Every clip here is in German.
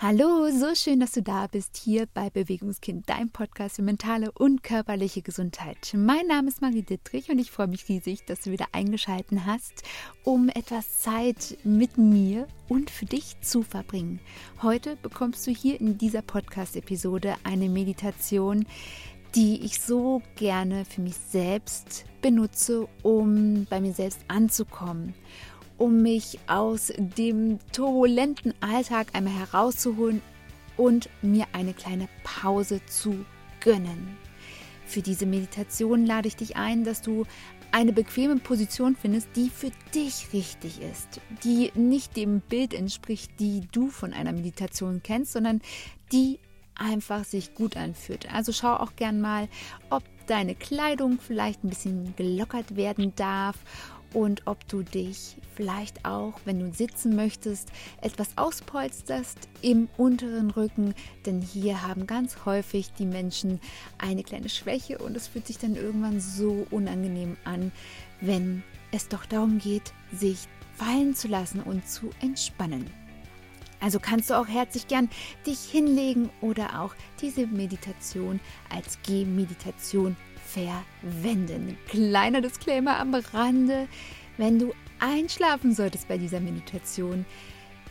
Hallo, so schön, dass du da bist hier bei Bewegungskind, dein Podcast für mentale und körperliche Gesundheit. Mein Name ist Marie Dittrich und ich freue mich riesig, dass du wieder eingeschaltet hast, um etwas Zeit mit mir und für dich zu verbringen. Heute bekommst du hier in dieser Podcast-Episode eine Meditation, die ich so gerne für mich selbst benutze, um bei mir selbst anzukommen um mich aus dem turbulenten Alltag einmal herauszuholen und mir eine kleine Pause zu gönnen. Für diese Meditation lade ich dich ein, dass du eine bequeme Position findest, die für dich richtig ist, die nicht dem Bild entspricht, die du von einer Meditation kennst, sondern die einfach sich gut anfühlt. Also schau auch gern mal, ob deine Kleidung vielleicht ein bisschen gelockert werden darf und ob du dich vielleicht auch, wenn du sitzen möchtest, etwas auspolsterst im unteren Rücken, denn hier haben ganz häufig die Menschen eine kleine Schwäche und es fühlt sich dann irgendwann so unangenehm an, wenn es doch darum geht, sich fallen zu lassen und zu entspannen. Also kannst du auch herzlich gern dich hinlegen oder auch diese Meditation als Gehmeditation verwenden. Kleiner Disclaimer am Rande, wenn du einschlafen solltest bei dieser Meditation,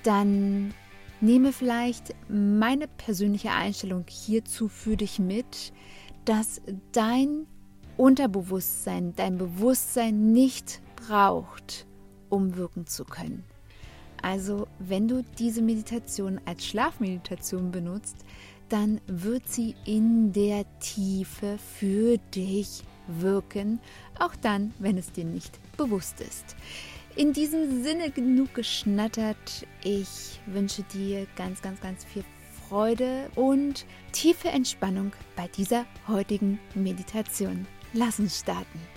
dann nehme vielleicht meine persönliche Einstellung hierzu für dich mit, dass dein Unterbewusstsein, dein Bewusstsein nicht braucht, um wirken zu können. Also wenn du diese Meditation als Schlafmeditation benutzt, dann wird sie in der Tiefe für dich wirken, auch dann, wenn es dir nicht bewusst ist. In diesem Sinne genug geschnattert. Ich wünsche dir ganz, ganz, ganz viel Freude und tiefe Entspannung bei dieser heutigen Meditation. Lass uns starten.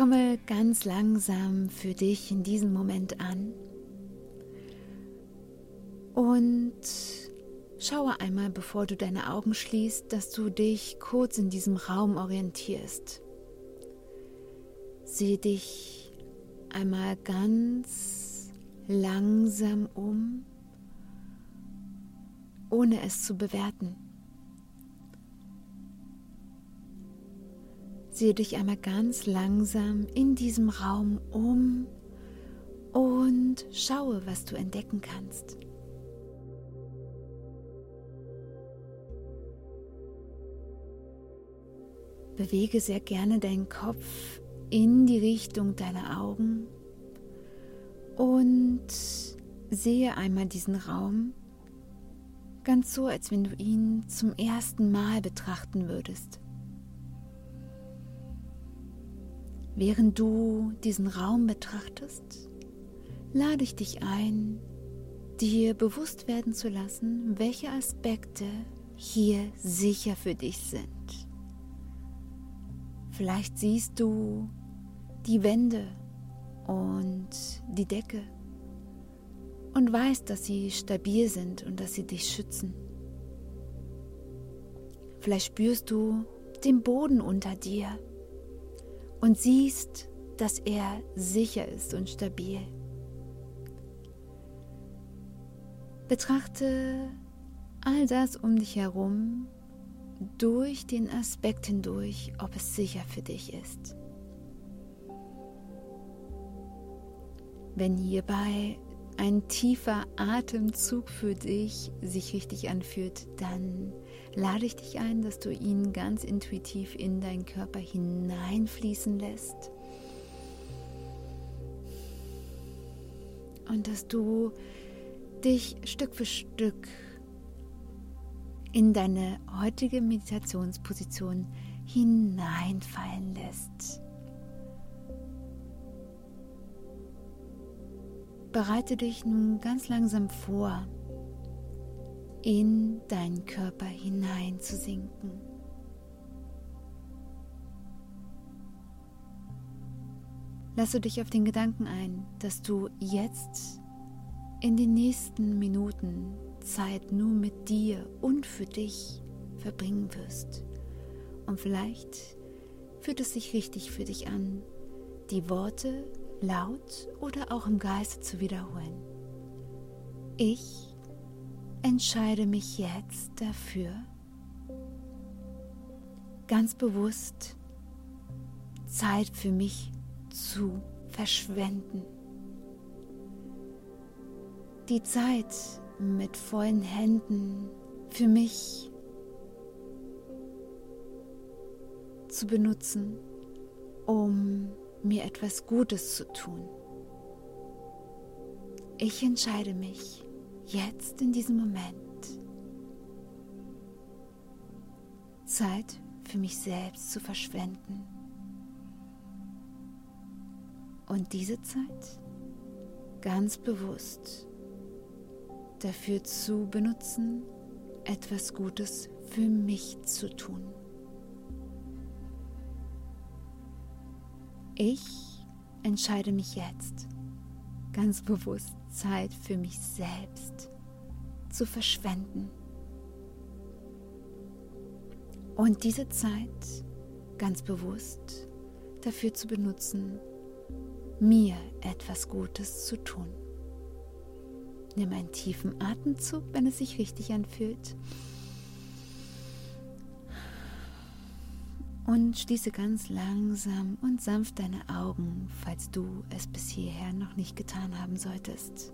Komme ganz langsam für dich in diesem Moment an und schaue einmal, bevor du deine Augen schließt, dass du dich kurz in diesem Raum orientierst. Sehe dich einmal ganz langsam um, ohne es zu bewerten. Sehe dich einmal ganz langsam in diesem Raum um und schaue, was du entdecken kannst. Bewege sehr gerne deinen Kopf in die Richtung deiner Augen und sehe einmal diesen Raum ganz so, als wenn du ihn zum ersten Mal betrachten würdest. Während du diesen Raum betrachtest, lade ich dich ein, dir bewusst werden zu lassen, welche Aspekte hier sicher für dich sind. Vielleicht siehst du die Wände und die Decke und weißt, dass sie stabil sind und dass sie dich schützen. Vielleicht spürst du den Boden unter dir und siehst, dass er sicher ist und stabil. Betrachte all das um dich herum durch den Aspekt hindurch, ob es sicher für dich ist. Wenn hierbei ein tiefer Atemzug für dich sich richtig anfühlt, dann lade ich dich ein, dass du ihn ganz intuitiv in deinen Körper hineinfließen lässt. Und dass du dich Stück für Stück in deine heutige Meditationsposition hineinfallen lässt. Bereite dich nun ganz langsam vor, in deinen Körper hineinzusinken. Lasse dich auf den Gedanken ein, dass du jetzt in den nächsten Minuten Zeit nur mit dir und für dich verbringen wirst. Und vielleicht fühlt es sich richtig für dich an, die Worte laut oder auch im Geiste zu wiederholen. Ich entscheide mich jetzt dafür, ganz bewusst Zeit für mich zu verschwenden. Die Zeit mit vollen Händen für mich zu benutzen, um mir etwas Gutes zu tun. Ich entscheide mich jetzt in diesem Moment Zeit für mich selbst zu verschwenden. Und diese Zeit ganz bewusst dafür zu benutzen, etwas Gutes für mich zu tun. Ich entscheide mich jetzt ganz bewusst Zeit für mich selbst zu verschwenden. Und diese Zeit ganz bewusst dafür zu benutzen, mir etwas Gutes zu tun. Nimm einen tiefen Atemzug, wenn es sich richtig anfühlt. Und schließe ganz langsam und sanft deine Augen, falls du es bis hierher noch nicht getan haben solltest.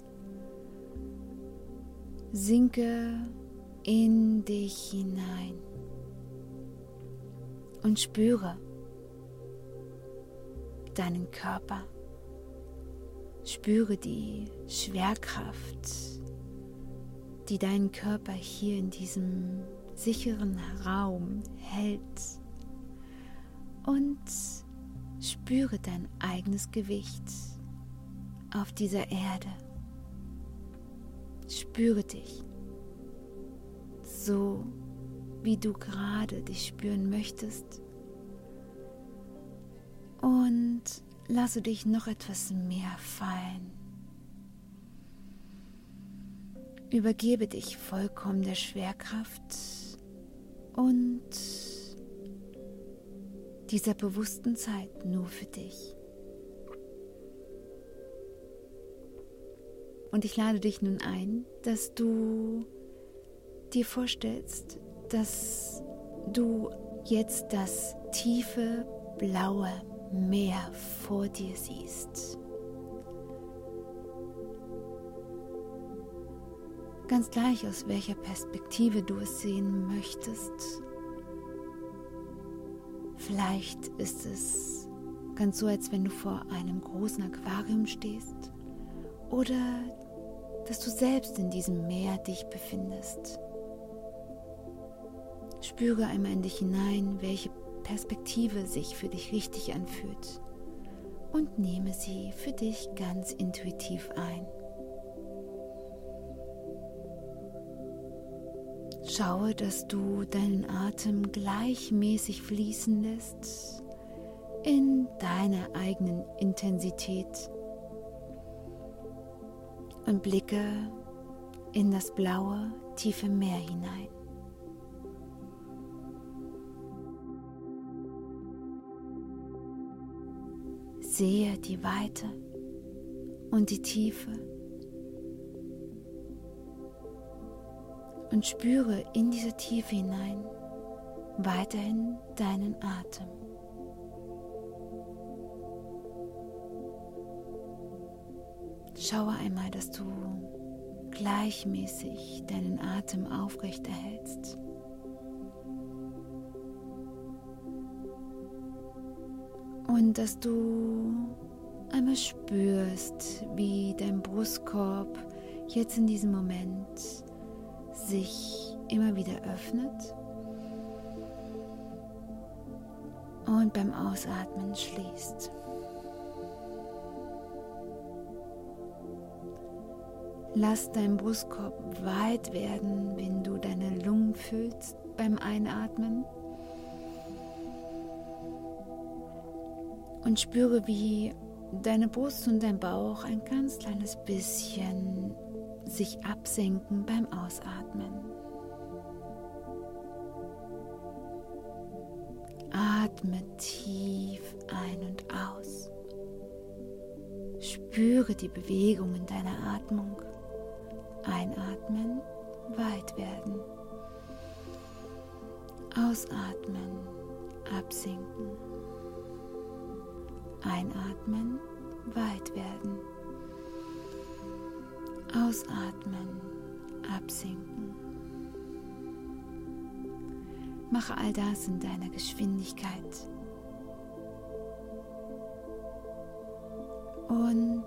Sinke in dich hinein und spüre deinen Körper. Spüre die Schwerkraft, die deinen Körper hier in diesem sicheren Raum hält. Und spüre dein eigenes Gewicht auf dieser Erde. Spüre dich so, wie du gerade dich spüren möchtest. Und lasse dich noch etwas mehr fallen. Übergebe dich vollkommen der Schwerkraft und dieser bewussten Zeit nur für dich. Und ich lade dich nun ein, dass du dir vorstellst, dass du jetzt das tiefe blaue Meer vor dir siehst. Ganz gleich aus welcher Perspektive du es sehen möchtest. Vielleicht ist es ganz so, als wenn du vor einem großen Aquarium stehst oder dass du selbst in diesem Meer dich befindest. Spüre einmal in dich hinein, welche Perspektive sich für dich richtig anfühlt und nehme sie für dich ganz intuitiv ein. Schaue, dass du deinen Atem gleichmäßig fließen lässt in deiner eigenen Intensität und blicke in das blaue, tiefe Meer hinein. Sehe die Weite und die Tiefe und spüre in diese Tiefe hinein weiterhin deinen Atem. Schaue einmal, dass du gleichmäßig deinen Atem aufrechterhältst. Und dass du einmal spürst, wie dein Brustkorb jetzt in diesem Moment sich immer wieder öffnet und beim Ausatmen schließt. Lass deinen Brustkorb weit werden, wenn du deine Lungen füllst beim Einatmen. Und spüre, wie deine Brust und dein Bauch ein ganz kleines bisschen sich absenken beim Ausatmen. Atme tief ein und aus. Spüre die Bewegung in deiner Atmung. Einatmen, weit werden. Ausatmen, absinken. Einatmen, weit werden. Ausatmen, absinken. Mache all das in deiner Geschwindigkeit. Und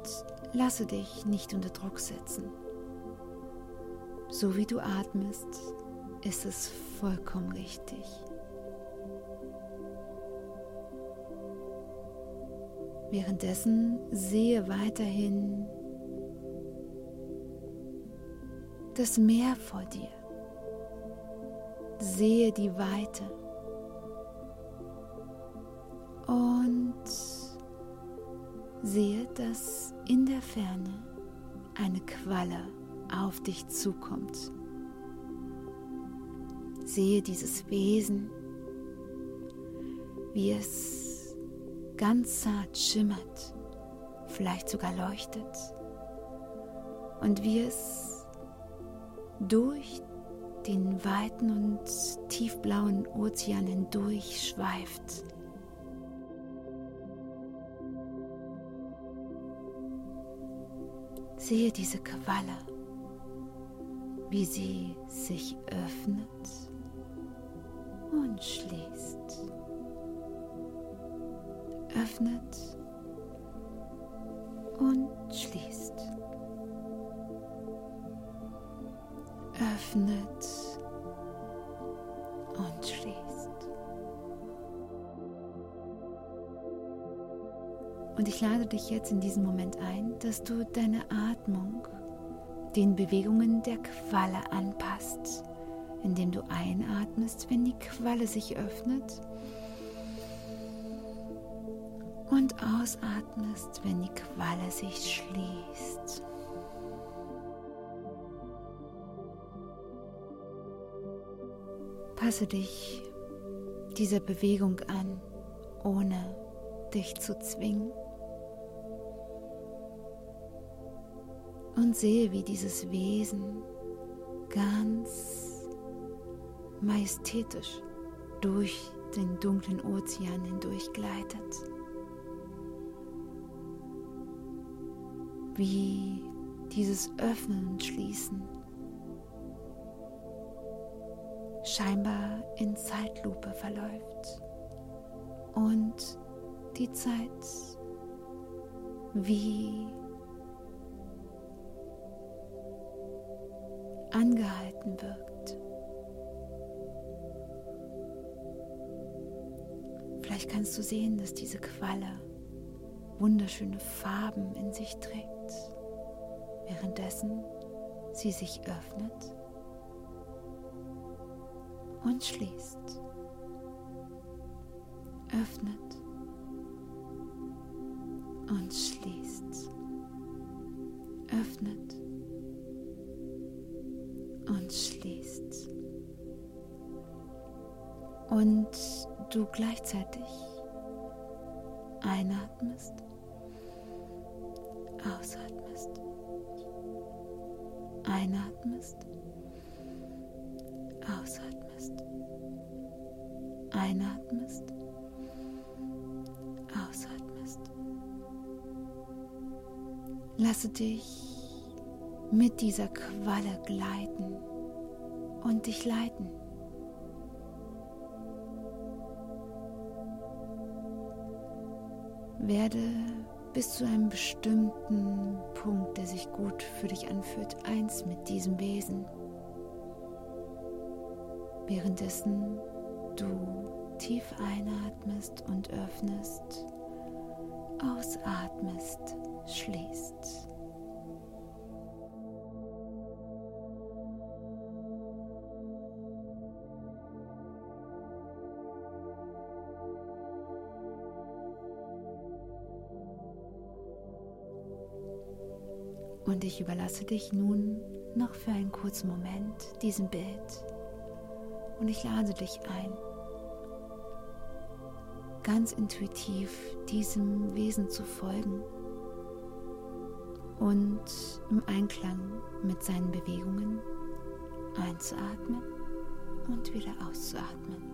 lasse dich nicht unter Druck setzen. So wie du atmest, ist es vollkommen richtig. Währenddessen sehe weiterhin das Meer vor dir. Sehe die Weite. Und sehe, dass in der Ferne eine Qualle auf dich zukommt. Sehe dieses Wesen, wie es ganz zart schimmert, vielleicht sogar leuchtet, und wie es durch den weiten und tiefblauen Ozean hindurch schweift. Sehe diese Qualle, wie sie sich öffnet und schließt. Öffnet und schließt. Öffnet und schließt. Und ich lade dich jetzt in diesem Moment ein, dass du deine Atmung den Bewegungen der Qualle anpasst, indem du einatmest, wenn die Qualle sich öffnet und ausatmest, wenn die Qualle sich schließt. Passe dich dieser Bewegung an, ohne dich zu zwingen. und sehe, wie dieses Wesen ganz majestätisch durch den dunklen Ozean hindurch gleitet. Wie dieses Öffnen und Schließen scheinbar in Zeitlupe verläuft und die Zeit wie angehalten wirkt. Vielleicht kannst du sehen, dass diese Qualle wunderschöne Farben in sich trägt, währenddessen sie sich öffnet und schließt. Öffnet und schließt. Öffnet und schließt. Und du gleichzeitig einatmest, ausatmest, einatmest, ausatmest, einatmest, ausatmest. Lasse dich mit dieser Qualle gleiten und dich leiten. Werde bis zu einem bestimmten Punkt, der sich gut für dich anfühlt, eins mit diesem Wesen. Währenddessen du tief einatmest und öffnest, ausatmest, schließt. Und ich überlasse dich nun noch für einen kurzen Moment diesem Bild. Und ich lade dich ein, ganz intuitiv diesem Wesen zu folgen und im Einklang mit seinen Bewegungen einzuatmen und wieder auszuatmen.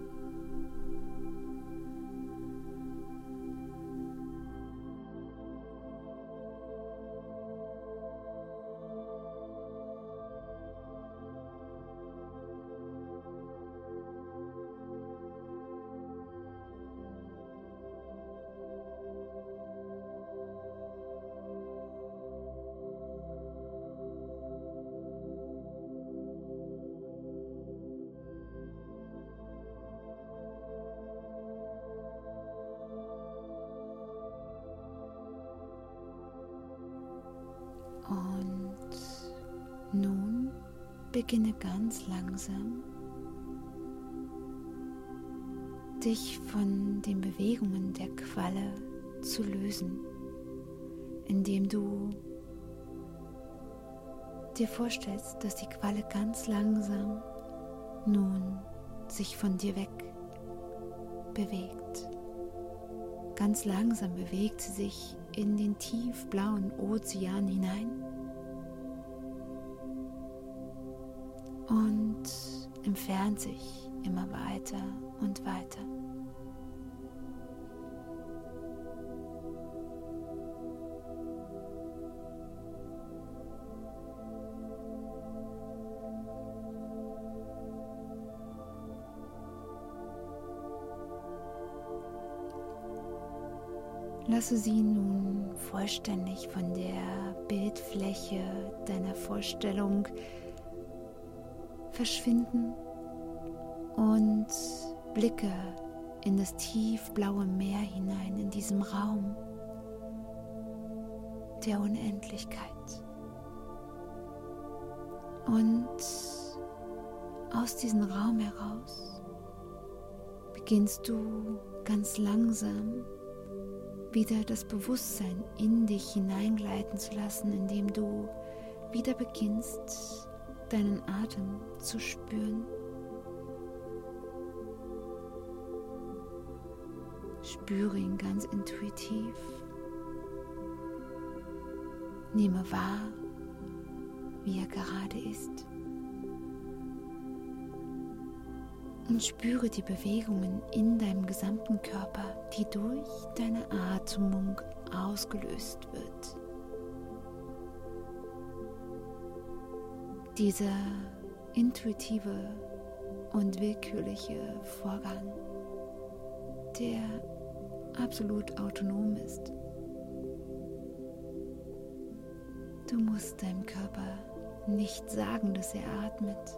Beginne ganz langsam dich von den Bewegungen der Qualle zu lösen, indem du dir vorstellst, dass die Qualle ganz langsam nun sich von dir weg bewegt. Ganz langsam bewegt sie sich in den tiefblauen Ozean hinein und entfernt sich immer weiter und weiter. Lasse sie nun vollständig von der Bildfläche deiner Vorstellung verschwinden und blicke in das tiefblaue Meer hinein, in diesem Raum der Unendlichkeit. Und aus diesem Raum heraus beginnst du ganz langsam wieder das Bewusstsein in dich hineingleiten zu lassen, indem du wieder beginnst deinen Atem zu spüren. Spüre ihn ganz intuitiv. Nehme wahr, wie er gerade ist. Und spüre die Bewegungen in deinem gesamten Körper, die durch deine Atmung ausgelöst wird. Dieser intuitive und willkürliche Vorgang, der absolut autonom ist. Du musst deinem Körper nicht sagen, dass er atmet.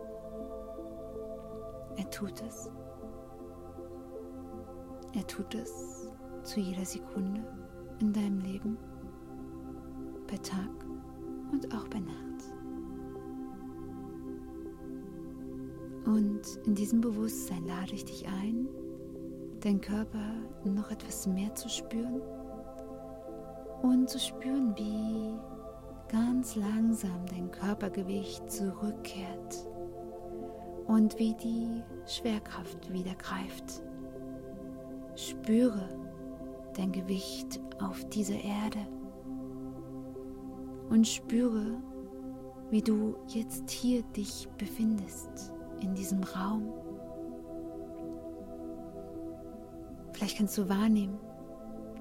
Er tut es. Er tut es zu jeder Sekunde in deinem Leben, bei Tag und auch bei Nacht. Und in diesem Bewusstsein lade ich dich ein, deinen Körper noch etwas mehr zu spüren und zu spüren, wie ganz langsam dein Körpergewicht zurückkehrt und wie die Schwerkraft wieder greift. Spüre dein Gewicht auf dieser Erde und spüre, wie du jetzt hier dich befindest in diesem Raum. Vielleicht kannst du wahrnehmen,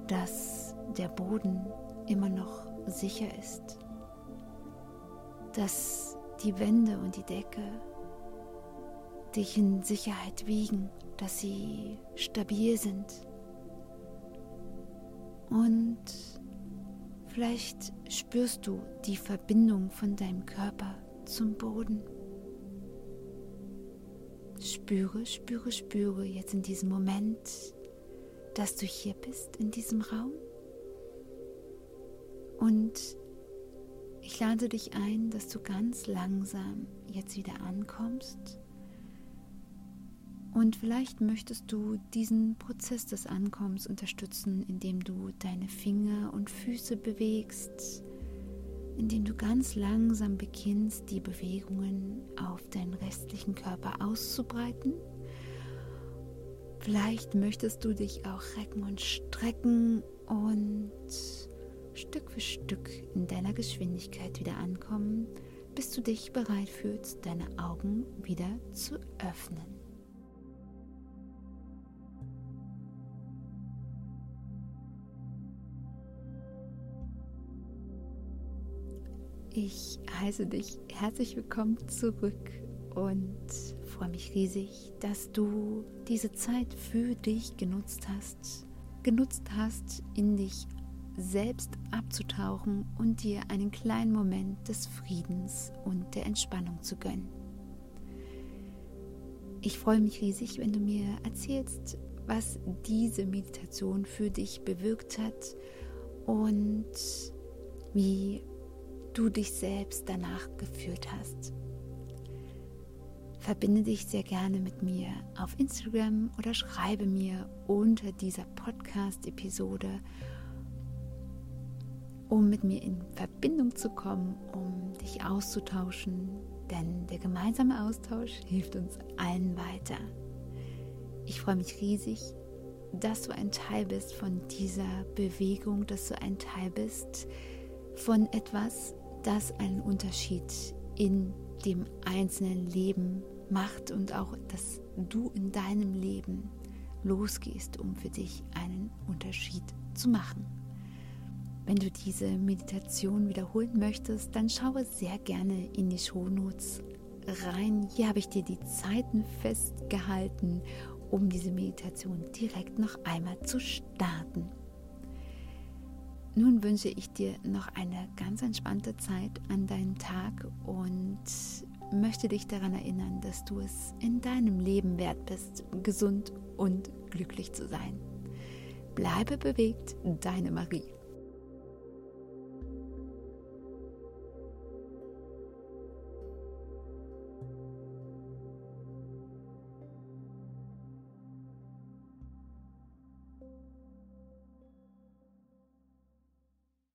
dass der Boden immer noch sicher ist, dass die Wände und die Decke dich in Sicherheit wiegen, dass sie stabil sind. Und vielleicht spürst du die Verbindung von deinem Körper zum Boden. Spüre, spüre, spüre jetzt in diesem Moment, dass du hier bist, in diesem Raum. Und ich lade dich ein, dass du ganz langsam jetzt wieder ankommst. Und vielleicht möchtest du diesen Prozess des Ankommens unterstützen, indem du deine Finger und Füße bewegst, indem du ganz langsam beginnst, die Bewegungen auf deinen restlichen Körper auszubreiten. Vielleicht möchtest du dich auch recken und strecken und Stück für Stück in deiner Geschwindigkeit wieder ankommen, bis du dich bereit fühlst, deine Augen wieder zu öffnen. Ich heiße dich herzlich willkommen zurück und freue mich riesig, dass du diese Zeit für dich genutzt hast, genutzt hast, in dich selbst abzutauchen und dir einen kleinen Moment des Friedens und der Entspannung zu gönnen. Ich freue mich riesig, wenn du mir erzählst, was diese Meditation für dich bewirkt hat und wie du dich selbst danach geführt hast. Verbinde dich sehr gerne mit mir auf Instagram oder schreibe mir unter dieser Podcast-Episode, um mit mir in Verbindung zu kommen, um dich auszutauschen, denn der gemeinsame Austausch hilft uns allen weiter. Ich freue mich riesig, dass du ein Teil bist von dieser Bewegung, dass du ein Teil bist von etwas, das einen Unterschied in dem einzelnen Leben macht und auch, dass du in deinem Leben losgehst, um für dich einen Unterschied zu machen. Wenn du diese Meditation wiederholen möchtest, dann schaue sehr gerne in die Shownotes rein. Hier habe ich dir die Zeiten festgehalten, um diese Meditation direkt noch einmal zu starten. Nun wünsche ich dir noch eine ganz entspannte Zeit an deinem Tag und möchte dich daran erinnern, dass du es in deinem Leben wert bist, gesund und glücklich zu sein. Bleibe bewegt, deine Marie.